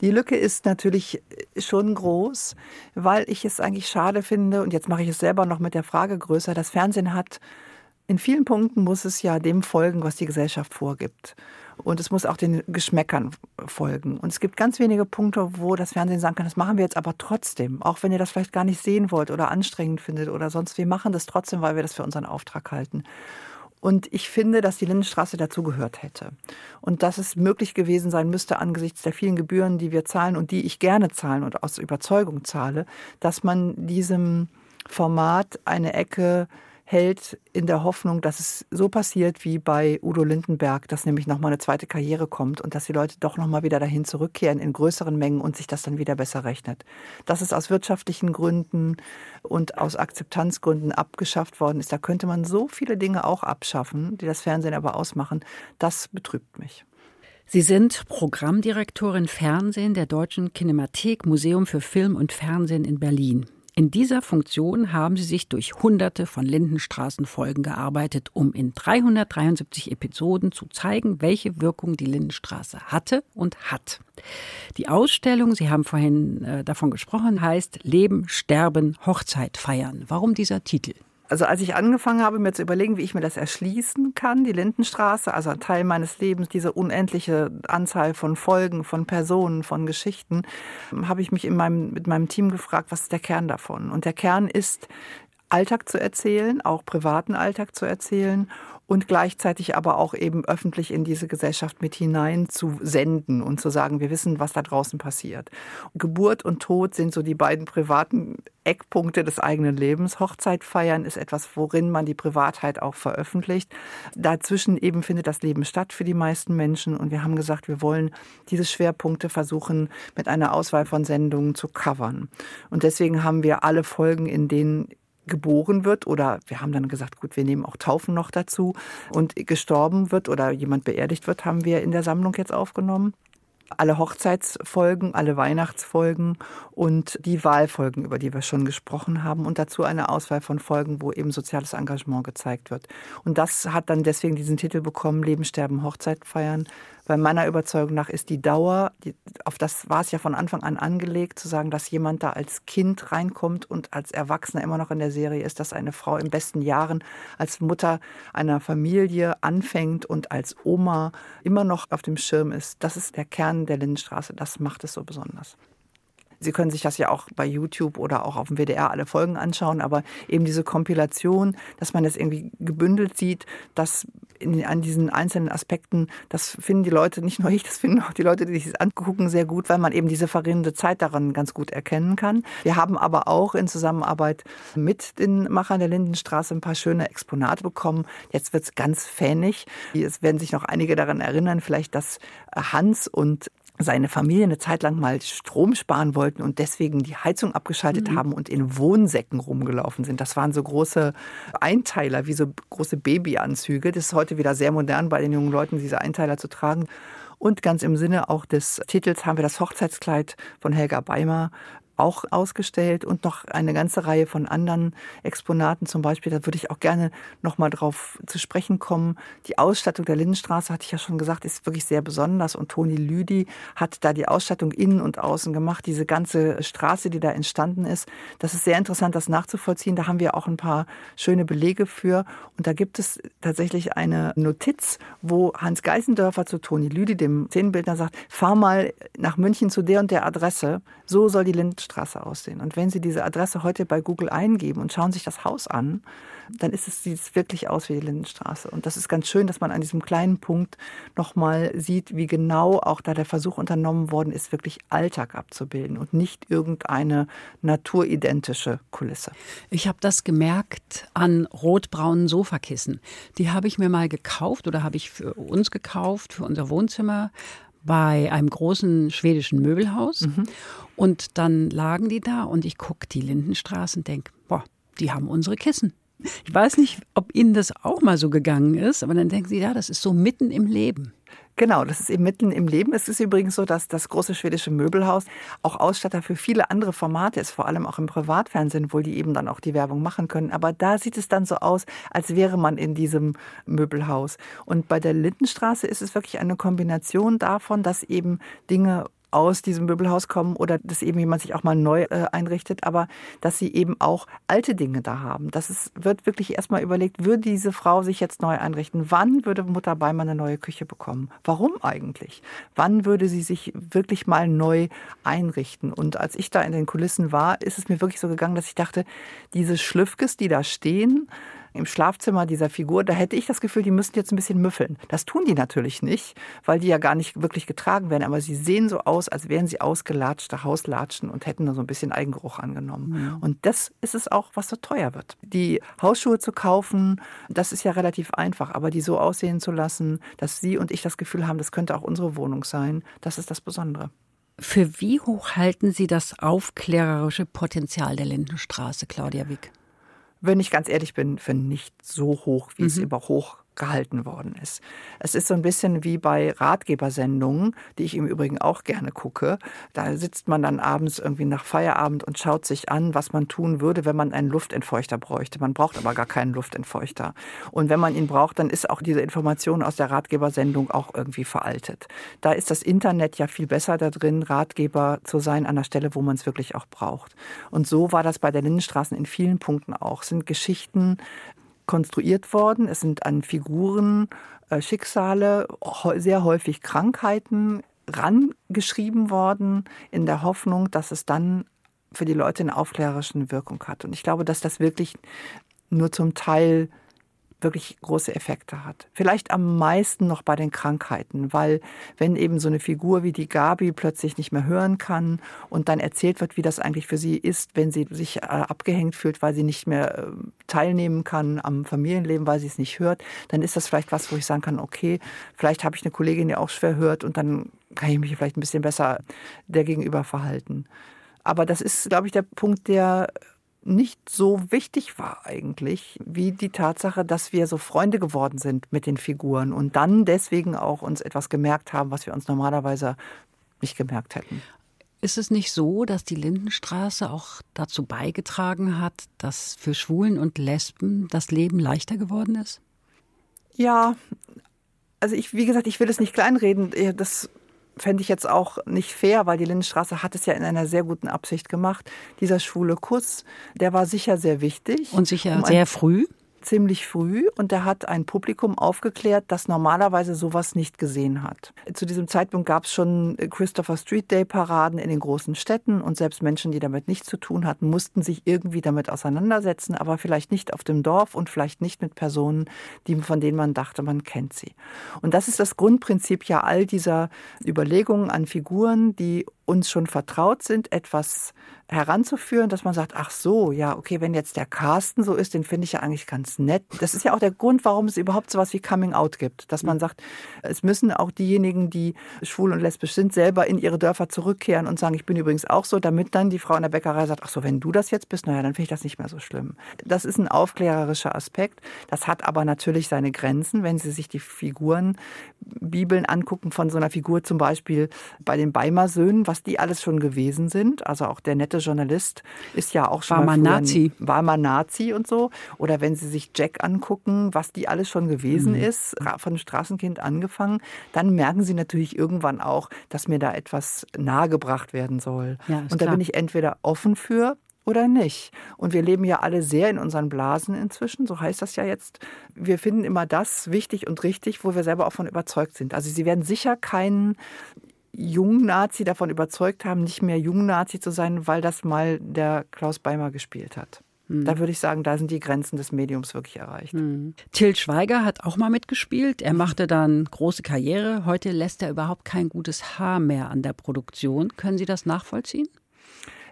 Die Lücke ist natürlich schon groß, weil ich es eigentlich schade finde, und jetzt mache ich es selber noch mit der Frage größer, das Fernsehen hat, in vielen Punkten muss es ja dem folgen, was die Gesellschaft vorgibt. Und es muss auch den Geschmäckern folgen. Und es gibt ganz wenige Punkte, wo das Fernsehen sagen kann, das machen wir jetzt aber trotzdem. Auch wenn ihr das vielleicht gar nicht sehen wollt oder anstrengend findet oder sonst. Wir machen das trotzdem, weil wir das für unseren Auftrag halten. Und ich finde, dass die Lindenstraße dazugehört hätte. Und dass es möglich gewesen sein müsste, angesichts der vielen Gebühren, die wir zahlen und die ich gerne zahlen und aus Überzeugung zahle, dass man diesem Format eine Ecke hält in der Hoffnung, dass es so passiert wie bei Udo Lindenberg, dass nämlich nochmal eine zweite Karriere kommt und dass die Leute doch nochmal wieder dahin zurückkehren in größeren Mengen und sich das dann wieder besser rechnet. Dass es aus wirtschaftlichen Gründen und aus Akzeptanzgründen abgeschafft worden ist, da könnte man so viele Dinge auch abschaffen, die das Fernsehen aber ausmachen. Das betrübt mich. Sie sind Programmdirektorin Fernsehen der Deutschen Kinemathek Museum für Film und Fernsehen in Berlin. In dieser Funktion haben sie sich durch hunderte von Lindenstraßenfolgen gearbeitet, um in 373 Episoden zu zeigen, welche Wirkung die Lindenstraße hatte und hat. Die Ausstellung, Sie haben vorhin äh, davon gesprochen, heißt Leben, Sterben, Hochzeit feiern. Warum dieser Titel? Also als ich angefangen habe, mir zu überlegen, wie ich mir das erschließen kann, die Lindenstraße, also ein Teil meines Lebens, diese unendliche Anzahl von Folgen, von Personen, von Geschichten, habe ich mich in meinem, mit meinem Team gefragt, was ist der Kern davon? Und der Kern ist, Alltag zu erzählen, auch privaten Alltag zu erzählen und gleichzeitig aber auch eben öffentlich in diese Gesellschaft mit hinein zu senden und zu sagen, wir wissen, was da draußen passiert. Geburt und Tod sind so die beiden privaten Eckpunkte des eigenen Lebens. Hochzeit feiern ist etwas, worin man die Privatheit auch veröffentlicht. Dazwischen eben findet das Leben statt für die meisten Menschen. Und wir haben gesagt, wir wollen diese Schwerpunkte versuchen, mit einer Auswahl von Sendungen zu covern. Und deswegen haben wir alle Folgen, in denen geboren wird oder wir haben dann gesagt, gut, wir nehmen auch Taufen noch dazu und gestorben wird oder jemand beerdigt wird, haben wir in der Sammlung jetzt aufgenommen. Alle Hochzeitsfolgen, alle Weihnachtsfolgen und die Wahlfolgen, über die wir schon gesprochen haben und dazu eine Auswahl von Folgen, wo eben soziales Engagement gezeigt wird. Und das hat dann deswegen diesen Titel bekommen, Leben, Sterben, Hochzeit feiern, weil meiner Überzeugung nach ist die Dauer, die, auf das war es ja von Anfang an angelegt, zu sagen, dass jemand da als Kind reinkommt und als Erwachsener immer noch in der Serie ist, dass eine Frau in besten Jahren als Mutter einer Familie anfängt und als Oma immer noch auf dem Schirm ist. Das ist der Kern der Lindenstraße. Das macht es so besonders. Sie können sich das ja auch bei YouTube oder auch auf dem WDR alle Folgen anschauen, aber eben diese Kompilation, dass man das irgendwie gebündelt sieht, dass in, an diesen einzelnen Aspekten, das finden die Leute, nicht nur ich, das finden auch die Leute, die sich das angucken, sehr gut, weil man eben diese verrinnende Zeit daran ganz gut erkennen kann. Wir haben aber auch in Zusammenarbeit mit den Machern der Lindenstraße ein paar schöne Exponate bekommen. Jetzt wird es ganz fähig. Es werden sich noch einige daran erinnern, vielleicht, dass Hans und seine Familie eine Zeit lang mal Strom sparen wollten und deswegen die Heizung abgeschaltet mhm. haben und in Wohnsäcken rumgelaufen sind. Das waren so große Einteiler, wie so große Babyanzüge. Das ist heute wieder sehr modern bei den jungen Leuten, diese Einteiler zu tragen. Und ganz im Sinne auch des Titels haben wir das Hochzeitskleid von Helga Beimer auch ausgestellt und noch eine ganze Reihe von anderen Exponaten. Zum Beispiel, da würde ich auch gerne noch mal drauf zu sprechen kommen. Die Ausstattung der Lindenstraße, hatte ich ja schon gesagt, ist wirklich sehr besonders. Und Toni Lüdi hat da die Ausstattung innen und außen gemacht. Diese ganze Straße, die da entstanden ist, das ist sehr interessant, das nachzuvollziehen. Da haben wir auch ein paar schöne Belege für. Und da gibt es tatsächlich eine Notiz, wo Hans Geisendörfer zu Toni Lüdi, dem Szenenbildner, sagt, fahr mal nach München zu der und der Adresse. So soll die Lindenstraße Straße aussehen. Und wenn Sie diese Adresse heute bei Google eingeben und schauen sich das Haus an, dann ist es, sieht es wirklich aus wie die Lindenstraße. Und das ist ganz schön, dass man an diesem kleinen Punkt nochmal sieht, wie genau auch da der Versuch unternommen worden ist, wirklich Alltag abzubilden und nicht irgendeine naturidentische Kulisse. Ich habe das gemerkt an rotbraunen Sofakissen. Die habe ich mir mal gekauft oder habe ich für uns gekauft, für unser Wohnzimmer bei einem großen schwedischen Möbelhaus. Mhm. Und dann lagen die da und ich gucke die Lindenstraße und denke, boah, die haben unsere Kissen. Ich weiß nicht, ob Ihnen das auch mal so gegangen ist, aber dann denken Sie, ja, das ist so mitten im Leben. Genau, das ist eben mitten im Leben. Es ist übrigens so, dass das große schwedische Möbelhaus auch Ausstatter für viele andere Formate ist, vor allem auch im Privatfernsehen, wo die eben dann auch die Werbung machen können. Aber da sieht es dann so aus, als wäre man in diesem Möbelhaus. Und bei der Lindenstraße ist es wirklich eine Kombination davon, dass eben Dinge aus diesem Möbelhaus kommen oder dass eben jemand sich auch mal neu äh, einrichtet, aber dass sie eben auch alte Dinge da haben. Das ist, wird wirklich erstmal überlegt, würde diese Frau sich jetzt neu einrichten? Wann würde Mutter Beimann eine neue Küche bekommen? Warum eigentlich? Wann würde sie sich wirklich mal neu einrichten? Und als ich da in den Kulissen war, ist es mir wirklich so gegangen, dass ich dachte, diese Schlüffkes, die da stehen, im Schlafzimmer dieser Figur, da hätte ich das Gefühl, die müssten jetzt ein bisschen müffeln. Das tun die natürlich nicht, weil die ja gar nicht wirklich getragen werden, aber sie sehen so aus, als wären sie ausgelatschte Hauslatschen und hätten nur so ein bisschen Eigengeruch angenommen. Mhm. Und das ist es auch, was so teuer wird. Die Hausschuhe zu kaufen, das ist ja relativ einfach, aber die so aussehen zu lassen, dass Sie und ich das Gefühl haben, das könnte auch unsere Wohnung sein, das ist das Besondere. Für wie hoch halten Sie das aufklärerische Potenzial der Lindenstraße, Claudia Wick? Wenn ich ganz ehrlich bin, für nicht so hoch, wie mhm. es über hoch gehalten worden ist. Es ist so ein bisschen wie bei Ratgebersendungen, die ich im Übrigen auch gerne gucke. Da sitzt man dann abends irgendwie nach Feierabend und schaut sich an, was man tun würde, wenn man einen Luftentfeuchter bräuchte. Man braucht aber gar keinen Luftentfeuchter. Und wenn man ihn braucht, dann ist auch diese Information aus der Ratgebersendung auch irgendwie veraltet. Da ist das Internet ja viel besser da drin, Ratgeber zu sein an der Stelle, wo man es wirklich auch braucht. Und so war das bei der Lindenstraßen in vielen Punkten auch. Es sind Geschichten konstruiert worden. Es sind an Figuren, äh, Schicksale, sehr häufig Krankheiten rangeschrieben worden, in der Hoffnung, dass es dann für die Leute eine aufklärerischen Wirkung hat. Und ich glaube, dass das wirklich nur zum Teil wirklich große Effekte hat. Vielleicht am meisten noch bei den Krankheiten, weil wenn eben so eine Figur wie die Gabi plötzlich nicht mehr hören kann und dann erzählt wird, wie das eigentlich für sie ist, wenn sie sich äh, abgehängt fühlt, weil sie nicht mehr äh, teilnehmen kann am Familienleben, weil sie es nicht hört, dann ist das vielleicht was, wo ich sagen kann, okay, vielleicht habe ich eine Kollegin, die auch schwer hört und dann kann ich mich vielleicht ein bisschen besser der gegenüber verhalten. Aber das ist, glaube ich, der Punkt, der nicht so wichtig war eigentlich, wie die Tatsache, dass wir so Freunde geworden sind mit den Figuren und dann deswegen auch uns etwas gemerkt haben, was wir uns normalerweise nicht gemerkt hätten. Ist es nicht so, dass die Lindenstraße auch dazu beigetragen hat, dass für Schwulen und Lesben das Leben leichter geworden ist? Ja, also ich, wie gesagt, ich will es nicht kleinreden. Das fände ich jetzt auch nicht fair, weil die Lindenstraße hat es ja in einer sehr guten Absicht gemacht. Dieser schwule Kuss, der war sicher sehr wichtig. Und sicher um sehr früh? Ziemlich früh und er hat ein Publikum aufgeklärt, das normalerweise sowas nicht gesehen hat. Zu diesem Zeitpunkt gab es schon Christopher Street Day Paraden in den großen Städten und selbst Menschen, die damit nichts zu tun hatten, mussten sich irgendwie damit auseinandersetzen, aber vielleicht nicht auf dem Dorf und vielleicht nicht mit Personen, die, von denen man dachte, man kennt sie. Und das ist das Grundprinzip ja all dieser Überlegungen an Figuren, die uns schon vertraut sind, etwas heranzuführen, dass man sagt, ach so, ja, okay, wenn jetzt der Carsten so ist, den finde ich ja eigentlich ganz nett. Das ist ja auch der Grund, warum es überhaupt so was wie Coming Out gibt, dass man mhm. sagt, es müssen auch diejenigen, die schwul und lesbisch sind, selber in ihre Dörfer zurückkehren und sagen, ich bin übrigens auch so, damit dann die Frau in der Bäckerei sagt, ach so, wenn du das jetzt bist, naja, dann finde ich das nicht mehr so schlimm. Das ist ein aufklärerischer Aspekt. Das hat aber natürlich seine Grenzen, wenn Sie sich die Figuren Bibeln angucken von so einer Figur zum Beispiel bei den Beimer Söhnen, was die alles schon gewesen sind. Also auch der nette Journalist ist ja auch schon war mal Nazi. War mal Nazi und so. Oder wenn Sie sich Jack angucken, was die alles schon gewesen mhm. ist, von Straßenkind angefangen, dann merken Sie natürlich irgendwann auch, dass mir da etwas nahegebracht werden soll. Ja, und da klar. bin ich entweder offen für, oder nicht. Und wir leben ja alle sehr in unseren Blasen inzwischen, so heißt das ja jetzt. Wir finden immer das wichtig und richtig, wo wir selber auch von überzeugt sind. Also Sie werden sicher keinen Jung-Nazi davon überzeugt haben, nicht mehr Jung-Nazi zu sein, weil das mal der Klaus Beimer gespielt hat. Hm. Da würde ich sagen, da sind die Grenzen des Mediums wirklich erreicht. Hm. Till Schweiger hat auch mal mitgespielt. Er machte dann große Karriere. Heute lässt er überhaupt kein gutes Haar mehr an der Produktion. Können Sie das nachvollziehen?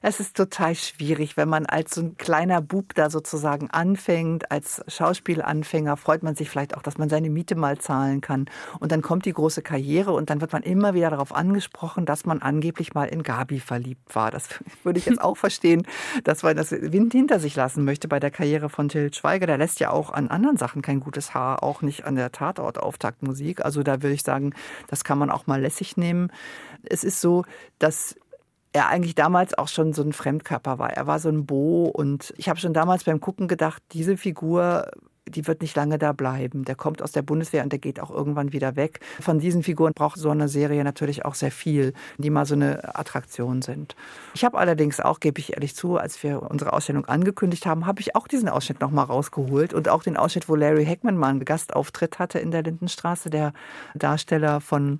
Es ist total schwierig, wenn man als so ein kleiner Bub da sozusagen anfängt, als Schauspielanfänger freut man sich vielleicht auch, dass man seine Miete mal zahlen kann. Und dann kommt die große Karriere und dann wird man immer wieder darauf angesprochen, dass man angeblich mal in Gabi verliebt war. Das würde ich jetzt auch verstehen, dass man das Wind hinter sich lassen möchte bei der Karriere von Till Schweiger. Der lässt ja auch an anderen Sachen kein gutes Haar, auch nicht an der Tatort-Auftaktmusik. Also da würde ich sagen, das kann man auch mal lässig nehmen. Es ist so, dass er eigentlich damals auch schon so ein Fremdkörper war. Er war so ein Bo und ich habe schon damals beim Gucken gedacht, diese Figur die wird nicht lange da bleiben. Der kommt aus der Bundeswehr und der geht auch irgendwann wieder weg. Von diesen Figuren braucht so eine Serie natürlich auch sehr viel, die mal so eine Attraktion sind. Ich habe allerdings auch, gebe ich ehrlich zu, als wir unsere Ausstellung angekündigt haben, habe ich auch diesen Ausschnitt noch mal rausgeholt und auch den Ausschnitt, wo Larry Heckman mal einen Gastauftritt hatte in der Lindenstraße, der Darsteller von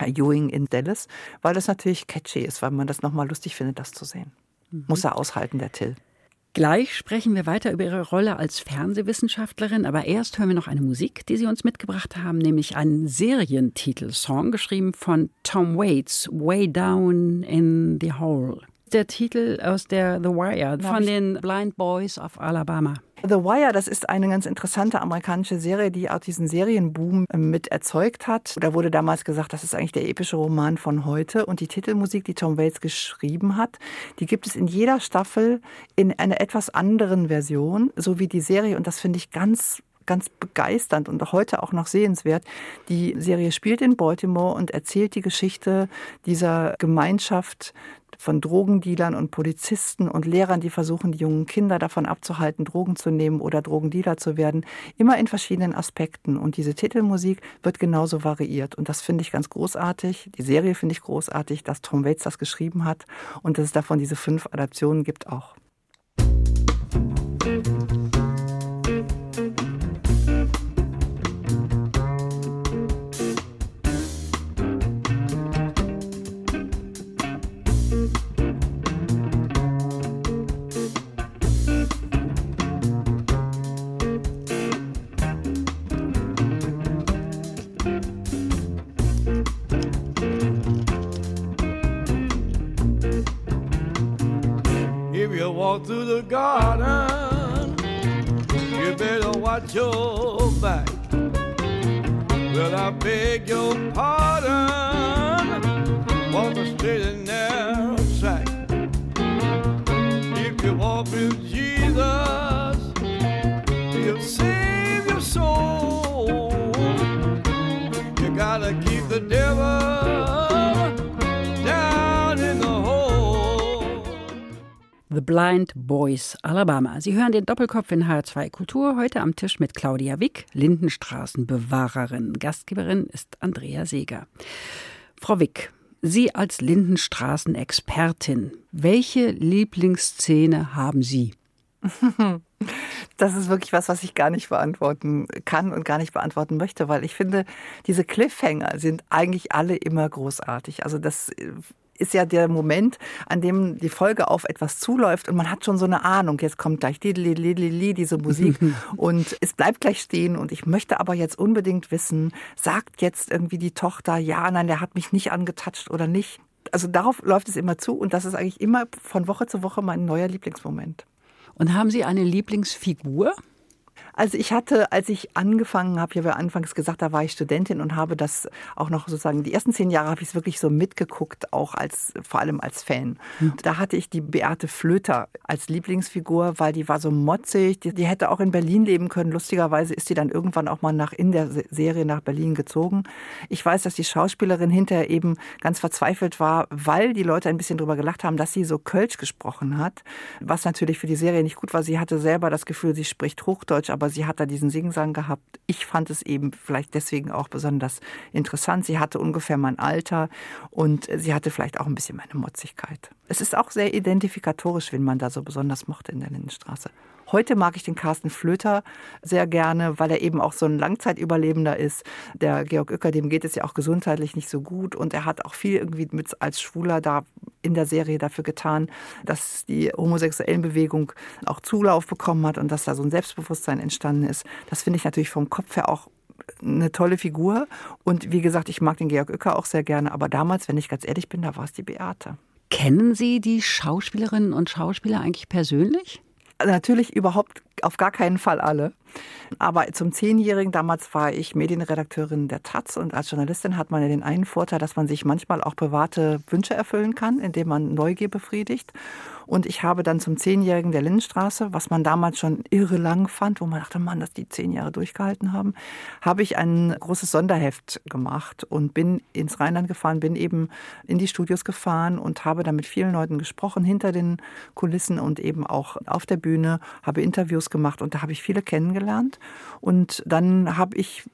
Ewing in Dallas, weil das natürlich catchy ist, weil man das nochmal lustig findet, das zu sehen. Mhm. Muss er aushalten, der Till. Gleich sprechen wir weiter über Ihre Rolle als Fernsehwissenschaftlerin, aber erst hören wir noch eine Musik, die Sie uns mitgebracht haben, nämlich einen Serientitelsong, geschrieben von Tom Waits, Way Down in the Hole. Der Titel aus der The Wire von den Blind Boys of Alabama. The Wire, das ist eine ganz interessante amerikanische Serie, die auch diesen Serienboom ähm, mit erzeugt hat. Da wurde damals gesagt, das ist eigentlich der epische Roman von heute. Und die Titelmusik, die Tom Waits geschrieben hat, die gibt es in jeder Staffel in einer etwas anderen Version, so wie die Serie. Und das finde ich ganz ganz begeisternd und heute auch noch sehenswert. Die Serie spielt in Baltimore und erzählt die Geschichte dieser Gemeinschaft von Drogendealern und Polizisten und Lehrern, die versuchen, die jungen Kinder davon abzuhalten, Drogen zu nehmen oder Drogendealer zu werden, immer in verschiedenen Aspekten. Und diese Titelmusik wird genauso variiert. Und das finde ich ganz großartig. Die Serie finde ich großartig, dass Tom Waits das geschrieben hat und dass es davon diese fünf Adaptionen gibt auch. Walk through the garden, you better watch your back. Well, I beg your pardon, walk a straight and narrow track. If you walk with Jesus, he'll save your soul. You gotta keep the devil. The Blind Boys, Alabama. Sie hören den Doppelkopf in H2 Kultur heute am Tisch mit Claudia Wick, Lindenstraßenbewahrerin. Gastgeberin ist Andrea Seeger. Frau Wick, Sie als Lindenstraßenexpertin, welche Lieblingsszene haben Sie? Das ist wirklich was, was ich gar nicht beantworten kann und gar nicht beantworten möchte, weil ich finde, diese Cliffhanger sind eigentlich alle immer großartig. Also das ist ja der Moment, an dem die Folge auf etwas zuläuft und man hat schon so eine Ahnung, jetzt kommt gleich diese Musik und es bleibt gleich stehen und ich möchte aber jetzt unbedingt wissen, sagt jetzt irgendwie die Tochter, ja, nein, der hat mich nicht angetatscht oder nicht. Also darauf läuft es immer zu und das ist eigentlich immer von Woche zu Woche mein neuer Lieblingsmoment. Und haben Sie eine Lieblingsfigur? Also ich hatte, als ich angefangen habe, ich habe ja anfangs gesagt, da war ich Studentin und habe das auch noch sozusagen, die ersten zehn Jahre habe ich es wirklich so mitgeguckt, auch als, vor allem als Fan. Mhm. Da hatte ich die Beate Flöter als Lieblingsfigur, weil die war so motzig, die, die hätte auch in Berlin leben können. Lustigerweise ist die dann irgendwann auch mal nach, in der Serie nach Berlin gezogen. Ich weiß, dass die Schauspielerin hinterher eben ganz verzweifelt war, weil die Leute ein bisschen drüber gelacht haben, dass sie so Kölsch gesprochen hat, was natürlich für die Serie nicht gut war. Sie hatte selber das Gefühl, sie spricht Hochdeutsch, aber aber sie hat da diesen Singsang gehabt. Ich fand es eben vielleicht deswegen auch besonders interessant. Sie hatte ungefähr mein Alter und sie hatte vielleicht auch ein bisschen meine Motzigkeit. Es ist auch sehr identifikatorisch, wenn man da so besonders mochte in der Lindenstraße. Heute mag ich den Carsten Flöter sehr gerne, weil er eben auch so ein Langzeitüberlebender ist. Der Georg Uecker, dem geht es ja auch gesundheitlich nicht so gut und er hat auch viel irgendwie mit als Schwuler da in der Serie dafür getan, dass die homosexuellen Bewegung auch Zulauf bekommen hat und dass da so ein Selbstbewusstsein entstanden ist. Das finde ich natürlich vom Kopf her auch eine tolle Figur. Und wie gesagt, ich mag den Georg Uecker auch sehr gerne. Aber damals, wenn ich ganz ehrlich bin, da war es die Beate. Kennen Sie die Schauspielerinnen und Schauspieler eigentlich persönlich? Natürlich überhaupt auf gar keinen Fall alle. Aber zum Zehnjährigen, damals war ich Medienredakteurin der Taz und als Journalistin hat man ja den einen Vorteil, dass man sich manchmal auch private Wünsche erfüllen kann, indem man Neugier befriedigt. Und ich habe dann zum Zehnjährigen der Lindenstraße, was man damals schon irre lang fand, wo man dachte, Mann, dass die zehn Jahre durchgehalten haben, habe ich ein großes Sonderheft gemacht und bin ins Rheinland gefahren, bin eben in die Studios gefahren und habe dann mit vielen Leuten gesprochen, hinter den Kulissen und eben auch auf der Bühne, habe Interviews gemacht und da habe ich viele kennengelernt. Und dann habe ich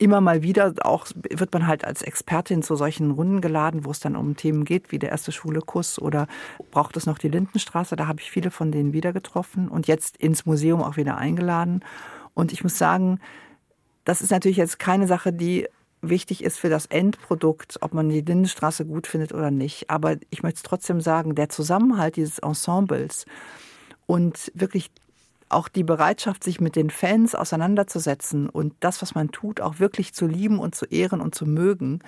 immer mal wieder auch wird man halt als Expertin zu solchen Runden geladen, wo es dann um Themen geht, wie der erste schwule Kuss oder braucht es noch die Lindenstraße. Da habe ich viele von denen wieder getroffen und jetzt ins Museum auch wieder eingeladen. Und ich muss sagen, das ist natürlich jetzt keine Sache, die wichtig ist für das Endprodukt, ob man die Lindenstraße gut findet oder nicht. Aber ich möchte es trotzdem sagen, der Zusammenhalt dieses Ensembles und wirklich auch die Bereitschaft, sich mit den Fans auseinanderzusetzen und das, was man tut, auch wirklich zu lieben und zu ehren und zu mögen,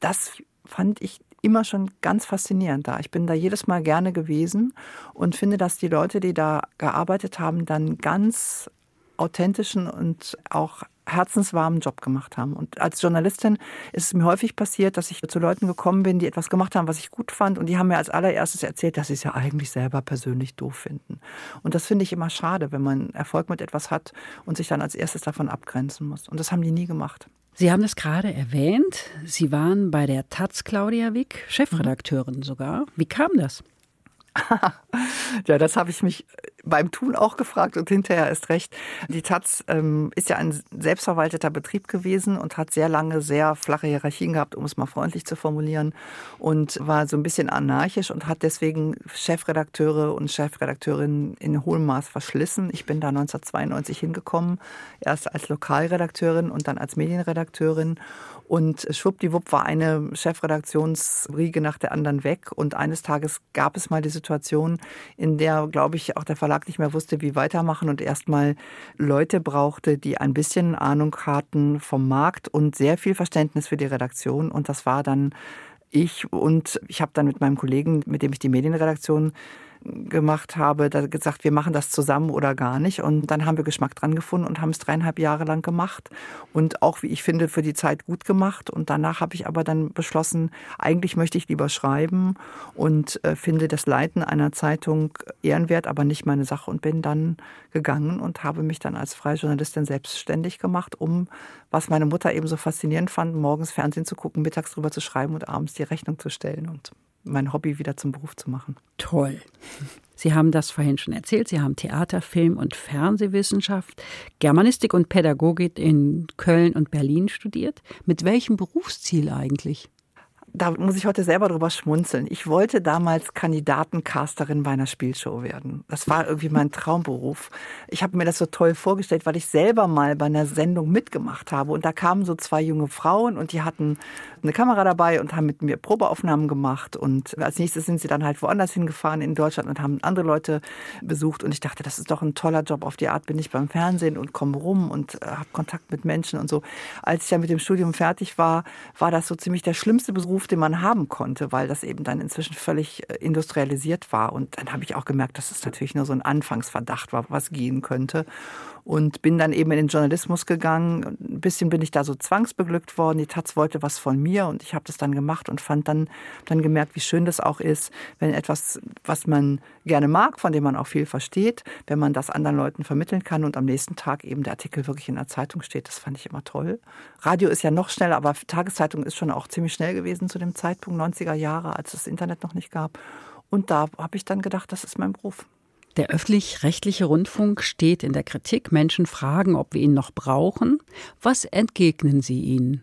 das fand ich immer schon ganz faszinierend da. Ich bin da jedes Mal gerne gewesen und finde, dass die Leute, die da gearbeitet haben, dann ganz authentischen und auch herzenswarmen Job gemacht haben. Und als Journalistin ist es mir häufig passiert, dass ich zu Leuten gekommen bin, die etwas gemacht haben, was ich gut fand. Und die haben mir als allererstes erzählt, dass sie es ja eigentlich selber persönlich doof finden. Und das finde ich immer schade, wenn man Erfolg mit etwas hat und sich dann als erstes davon abgrenzen muss. Und das haben die nie gemacht. Sie haben es gerade erwähnt. Sie waren bei der Taz Claudia Wick, Chefredakteurin sogar. Wie kam das? ja, das habe ich mich beim Tun auch gefragt und hinterher ist recht. Die Taz ähm, ist ja ein selbstverwalteter Betrieb gewesen und hat sehr lange sehr flache Hierarchien gehabt, um es mal freundlich zu formulieren, und war so ein bisschen anarchisch und hat deswegen Chefredakteure und Chefredakteurinnen in hohem Maß verschlissen. Ich bin da 1992 hingekommen, erst als Lokalredakteurin und dann als Medienredakteurin und schwuppdiwupp war eine Chefredaktionsriege nach der anderen weg. Und eines Tages gab es mal die Situation, in der, glaube ich, auch der Verlag nicht mehr wusste, wie weitermachen und erstmal Leute brauchte, die ein bisschen Ahnung hatten vom Markt und sehr viel Verständnis für die Redaktion. Und das war dann ich und ich habe dann mit meinem Kollegen, mit dem ich die Medienredaktion gemacht habe, da gesagt, wir machen das zusammen oder gar nicht. Und dann haben wir Geschmack dran gefunden und haben es dreieinhalb Jahre lang gemacht. Und auch, wie ich finde, für die Zeit gut gemacht. Und danach habe ich aber dann beschlossen, eigentlich möchte ich lieber schreiben und äh, finde das Leiten einer Zeitung ehrenwert, aber nicht meine Sache und bin dann gegangen und habe mich dann als freie Journalistin selbstständig gemacht, um, was meine Mutter eben so faszinierend fand, morgens Fernsehen zu gucken, mittags drüber zu schreiben und abends die Rechnung zu stellen. Und mein Hobby wieder zum Beruf zu machen. Toll. Sie haben das vorhin schon erzählt. Sie haben Theater, Film und Fernsehwissenschaft, Germanistik und Pädagogik in Köln und Berlin studiert. Mit welchem Berufsziel eigentlich? da muss ich heute selber drüber schmunzeln. Ich wollte damals Kandidatencasterin bei einer Spielshow werden. Das war irgendwie mein Traumberuf. Ich habe mir das so toll vorgestellt, weil ich selber mal bei einer Sendung mitgemacht habe. Und da kamen so zwei junge Frauen und die hatten eine Kamera dabei und haben mit mir Probeaufnahmen gemacht. Und als nächstes sind sie dann halt woanders hingefahren in Deutschland und haben andere Leute besucht. Und ich dachte, das ist doch ein toller Job. Auf die Art bin ich beim Fernsehen und komme rum und äh, habe Kontakt mit Menschen und so. Als ich dann mit dem Studium fertig war, war das so ziemlich der schlimmste Beruf, den man haben konnte, weil das eben dann inzwischen völlig äh, industrialisiert war. Und dann habe ich auch gemerkt, dass es natürlich nur so ein Anfangsverdacht war, was gehen könnte und bin dann eben in den Journalismus gegangen. Ein bisschen bin ich da so zwangsbeglückt worden. Die Taz wollte was von mir und ich habe das dann gemacht und fand dann, dann gemerkt, wie schön das auch ist, wenn etwas, was man gerne mag, von dem man auch viel versteht, wenn man das anderen Leuten vermitteln kann und am nächsten Tag eben der Artikel wirklich in der Zeitung steht. Das fand ich immer toll. Radio ist ja noch schneller, aber Tageszeitung ist schon auch ziemlich schnell gewesen zu dem Zeitpunkt, 90er Jahre, als es das Internet noch nicht gab. Und da habe ich dann gedacht, das ist mein Beruf. Der öffentlich-rechtliche Rundfunk steht in der Kritik. Menschen fragen, ob wir ihn noch brauchen. Was entgegnen Sie ihnen?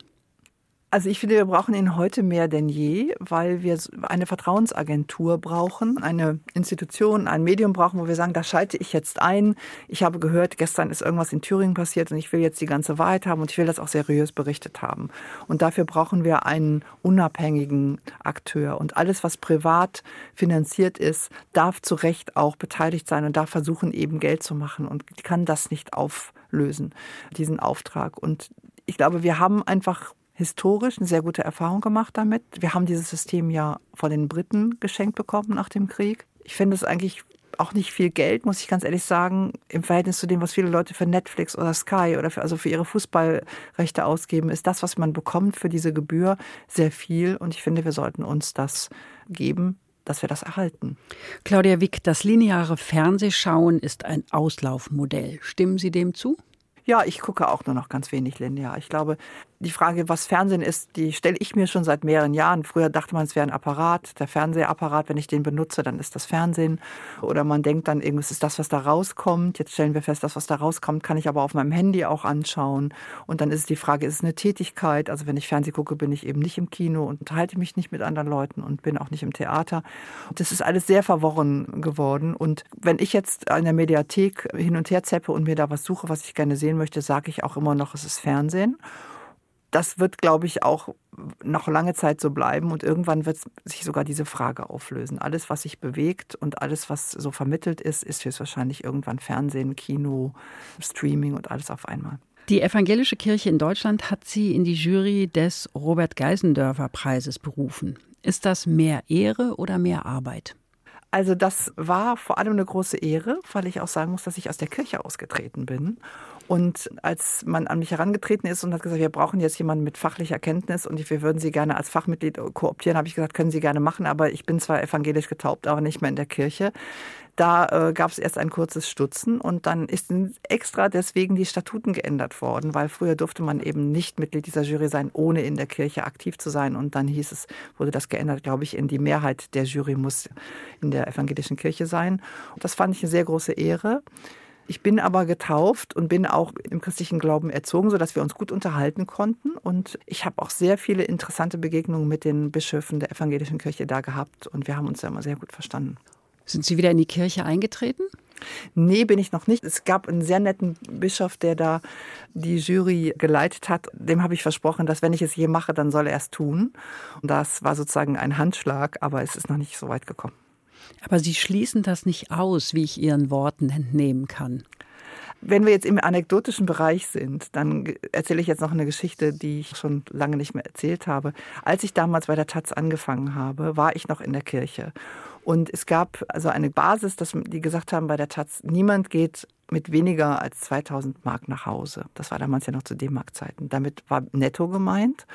Also ich finde, wir brauchen ihn heute mehr denn je, weil wir eine Vertrauensagentur brauchen, eine Institution, ein Medium brauchen, wo wir sagen, da schalte ich jetzt ein. Ich habe gehört, gestern ist irgendwas in Thüringen passiert und ich will jetzt die ganze Wahrheit haben und ich will das auch seriös berichtet haben. Und dafür brauchen wir einen unabhängigen Akteur. Und alles, was privat finanziert ist, darf zu Recht auch beteiligt sein und darf versuchen, eben Geld zu machen und kann das nicht auflösen, diesen Auftrag. Und ich glaube, wir haben einfach historisch eine sehr gute Erfahrung gemacht damit. Wir haben dieses System ja von den Briten geschenkt bekommen nach dem Krieg. Ich finde es eigentlich auch nicht viel Geld, muss ich ganz ehrlich sagen, im Verhältnis zu dem, was viele Leute für Netflix oder Sky oder für, also für ihre Fußballrechte ausgeben, ist das, was man bekommt für diese Gebühr, sehr viel. Und ich finde, wir sollten uns das geben, dass wir das erhalten. Claudia Wick, das lineare Fernsehschauen ist ein Auslaufmodell. Stimmen Sie dem zu? Ja, ich gucke auch nur noch ganz wenig linear. Ich glaube, die Frage, was Fernsehen ist, die stelle ich mir schon seit mehreren Jahren. Früher dachte man, es wäre ein Apparat, der Fernsehapparat. Wenn ich den benutze, dann ist das Fernsehen. Oder man denkt dann, irgendwas ist das, was da rauskommt. Jetzt stellen wir fest, das, was da rauskommt, kann ich aber auf meinem Handy auch anschauen. Und dann ist die Frage, ist es eine Tätigkeit? Also wenn ich Fernsehen gucke, bin ich eben nicht im Kino und unterhalte mich nicht mit anderen Leuten und bin auch nicht im Theater. Das ist alles sehr verworren geworden. Und wenn ich jetzt in der Mediathek hin und her zeppe und mir da was suche, was ich gerne sehen möchte, sage ich auch immer noch, es ist Fernsehen das wird, glaube ich, auch noch lange Zeit so bleiben und irgendwann wird sich sogar diese Frage auflösen. Alles, was sich bewegt und alles, was so vermittelt ist, ist höchstwahrscheinlich irgendwann Fernsehen, Kino, Streaming und alles auf einmal. Die evangelische Kirche in Deutschland hat sie in die Jury des Robert Geisendörfer Preises berufen. Ist das mehr Ehre oder mehr Arbeit? Also das war vor allem eine große Ehre, weil ich auch sagen muss, dass ich aus der Kirche ausgetreten bin Und als man an mich herangetreten ist und hat gesagt, wir brauchen jetzt jemanden mit fachlicher Kenntnis und wir würden Sie gerne als Fachmitglied kooptieren, habe ich gesagt, können Sie gerne machen, aber ich bin zwar evangelisch getaubt, aber nicht mehr in der Kirche. Da äh, gab es erst ein kurzes Stutzen und dann ist extra deswegen die Statuten geändert worden, weil früher durfte man eben nicht Mitglied dieser Jury sein, ohne in der Kirche aktiv zu sein. Und dann hieß es, wurde das geändert, glaube ich, in die Mehrheit der Jury muss in der evangelischen Kirche sein. Und das fand ich eine sehr große Ehre. Ich bin aber getauft und bin auch im christlichen Glauben erzogen, sodass wir uns gut unterhalten konnten. Und ich habe auch sehr viele interessante Begegnungen mit den Bischöfen der evangelischen Kirche da gehabt. Und wir haben uns da immer sehr gut verstanden. Sind Sie wieder in die Kirche eingetreten? Nee, bin ich noch nicht. Es gab einen sehr netten Bischof, der da die Jury geleitet hat. Dem habe ich versprochen, dass wenn ich es je mache, dann soll er es tun. Und das war sozusagen ein Handschlag, aber es ist noch nicht so weit gekommen. Aber Sie schließen das nicht aus, wie ich Ihren Worten entnehmen kann. Wenn wir jetzt im anekdotischen Bereich sind, dann erzähle ich jetzt noch eine Geschichte, die ich schon lange nicht mehr erzählt habe. Als ich damals bei der Taz angefangen habe, war ich noch in der Kirche. Und es gab also eine Basis, dass die gesagt haben bei der Taz, niemand geht mit weniger als 2000 Mark nach Hause. Das war damals ja noch zu D-Mark-Zeiten. Damit war netto gemeint.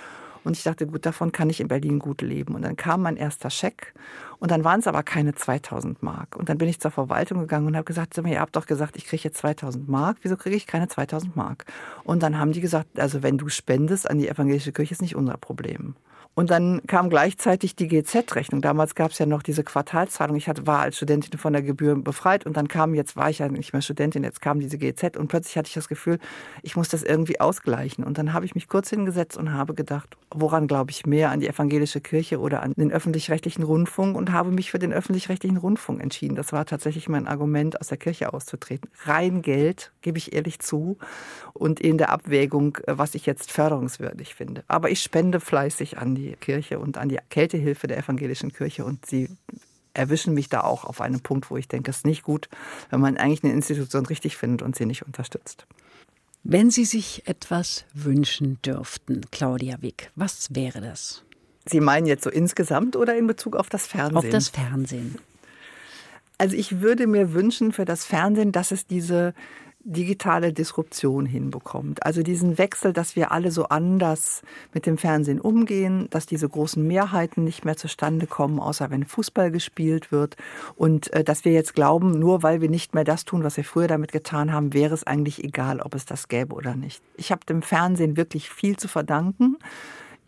Und ich dachte, gut, davon kann ich in Berlin gut leben. Und dann kam mein erster Scheck und dann waren es aber keine 2000 Mark. Und dann bin ich zur Verwaltung gegangen und habe gesagt, ihr habt doch gesagt, ich kriege jetzt 2000 Mark. Wieso kriege ich keine 2000 Mark? Und dann haben die gesagt, also wenn du spendest an die evangelische Kirche, ist nicht unser Problem. Und dann kam gleichzeitig die GZ-Rechnung. Damals gab es ja noch diese Quartalszahlung. Ich hatte, war als Studentin von der Gebühr befreit und dann kam, jetzt war ich ja nicht mehr Studentin, jetzt kam diese GZ und plötzlich hatte ich das Gefühl, ich muss das irgendwie ausgleichen. Und dann habe ich mich kurz hingesetzt und habe gedacht, woran glaube ich mehr, an die evangelische Kirche oder an den öffentlich-rechtlichen Rundfunk und habe mich für den öffentlich-rechtlichen Rundfunk entschieden. Das war tatsächlich mein Argument, aus der Kirche auszutreten. Rein Geld, gebe ich ehrlich zu, und in der Abwägung, was ich jetzt förderungswürdig finde. Aber ich spende fleißig an die Kirche und an die Kältehilfe der evangelischen Kirche und sie erwischen mich da auch auf einem Punkt, wo ich denke, es ist nicht gut, wenn man eigentlich eine Institution richtig findet und sie nicht unterstützt. Wenn Sie sich etwas wünschen dürften, Claudia Wick, was wäre das? Sie meinen jetzt so insgesamt oder in Bezug auf das Fernsehen? Auf das Fernsehen. Also ich würde mir wünschen für das Fernsehen, dass es diese digitale Disruption hinbekommt. Also diesen Wechsel, dass wir alle so anders mit dem Fernsehen umgehen, dass diese großen Mehrheiten nicht mehr zustande kommen, außer wenn Fußball gespielt wird. Und äh, dass wir jetzt glauben, nur weil wir nicht mehr das tun, was wir früher damit getan haben, wäre es eigentlich egal, ob es das gäbe oder nicht. Ich habe dem Fernsehen wirklich viel zu verdanken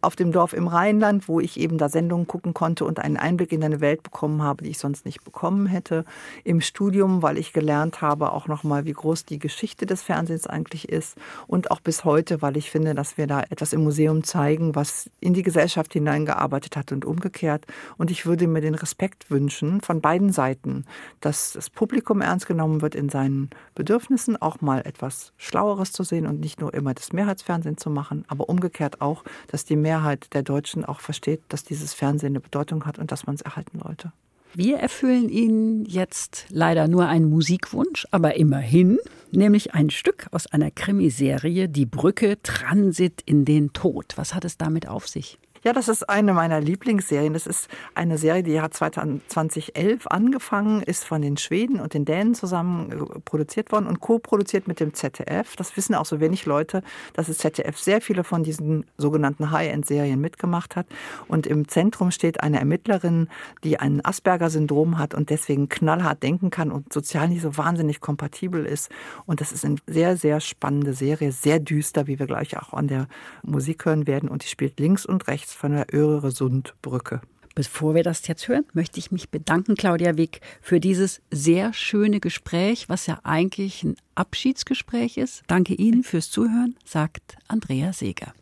auf dem Dorf im Rheinland, wo ich eben da Sendungen gucken konnte und einen Einblick in eine Welt bekommen habe, die ich sonst nicht bekommen hätte. Im Studium, weil ich gelernt habe, auch nochmal, wie groß die Geschichte des Fernsehens eigentlich ist. Und auch bis heute, weil ich finde, dass wir da etwas im Museum zeigen, was in die Gesellschaft hineingearbeitet hat und umgekehrt. Und ich würde mir den Respekt wünschen von beiden Seiten, dass das Publikum ernst genommen wird in seinen Bedürfnissen, auch mal etwas Schlaueres zu sehen und nicht nur immer das Mehrheitsfernsehen zu machen, aber umgekehrt auch, dass die Mehrheit Mehrheit der Deutschen auch versteht, dass dieses Fernsehen eine Bedeutung hat und dass man es erhalten sollte. Wir erfüllen Ihnen jetzt leider nur einen Musikwunsch, aber immerhin, nämlich ein Stück aus einer Krimiserie, Die Brücke Transit in den Tod. Was hat es damit auf sich? Ja, das ist eine meiner Lieblingsserien. Das ist eine Serie, die hat 2011 angefangen, ist von den Schweden und den Dänen zusammen äh, produziert worden und co-produziert mit dem ZDF. Das wissen auch so wenig Leute, dass das ZDF sehr viele von diesen sogenannten High-End-Serien mitgemacht hat. Und im Zentrum steht eine Ermittlerin, die ein Asperger-Syndrom hat und deswegen knallhart denken kann und sozial nicht so wahnsinnig kompatibel ist. Und das ist eine sehr, sehr spannende Serie, sehr düster, wie wir gleich auch an der Musik hören werden. Und die spielt links und rechts von der Öre-Sundbrücke. Bevor wir das jetzt hören, möchte ich mich bedanken, Claudia Wick, für dieses sehr schöne Gespräch, was ja eigentlich ein Abschiedsgespräch ist. Danke Ihnen fürs Zuhören, sagt Andrea Seeger.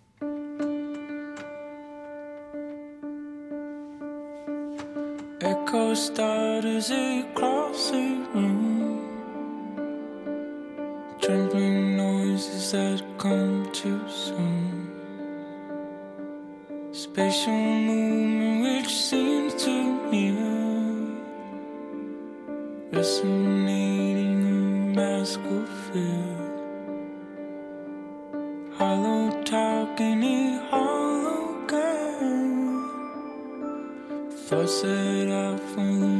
Echo starters across the room Trembling noises that come too soon Spatial movement which seems too near Resonating a mask of fear. Hollow talking a hollow game Thoughts that I from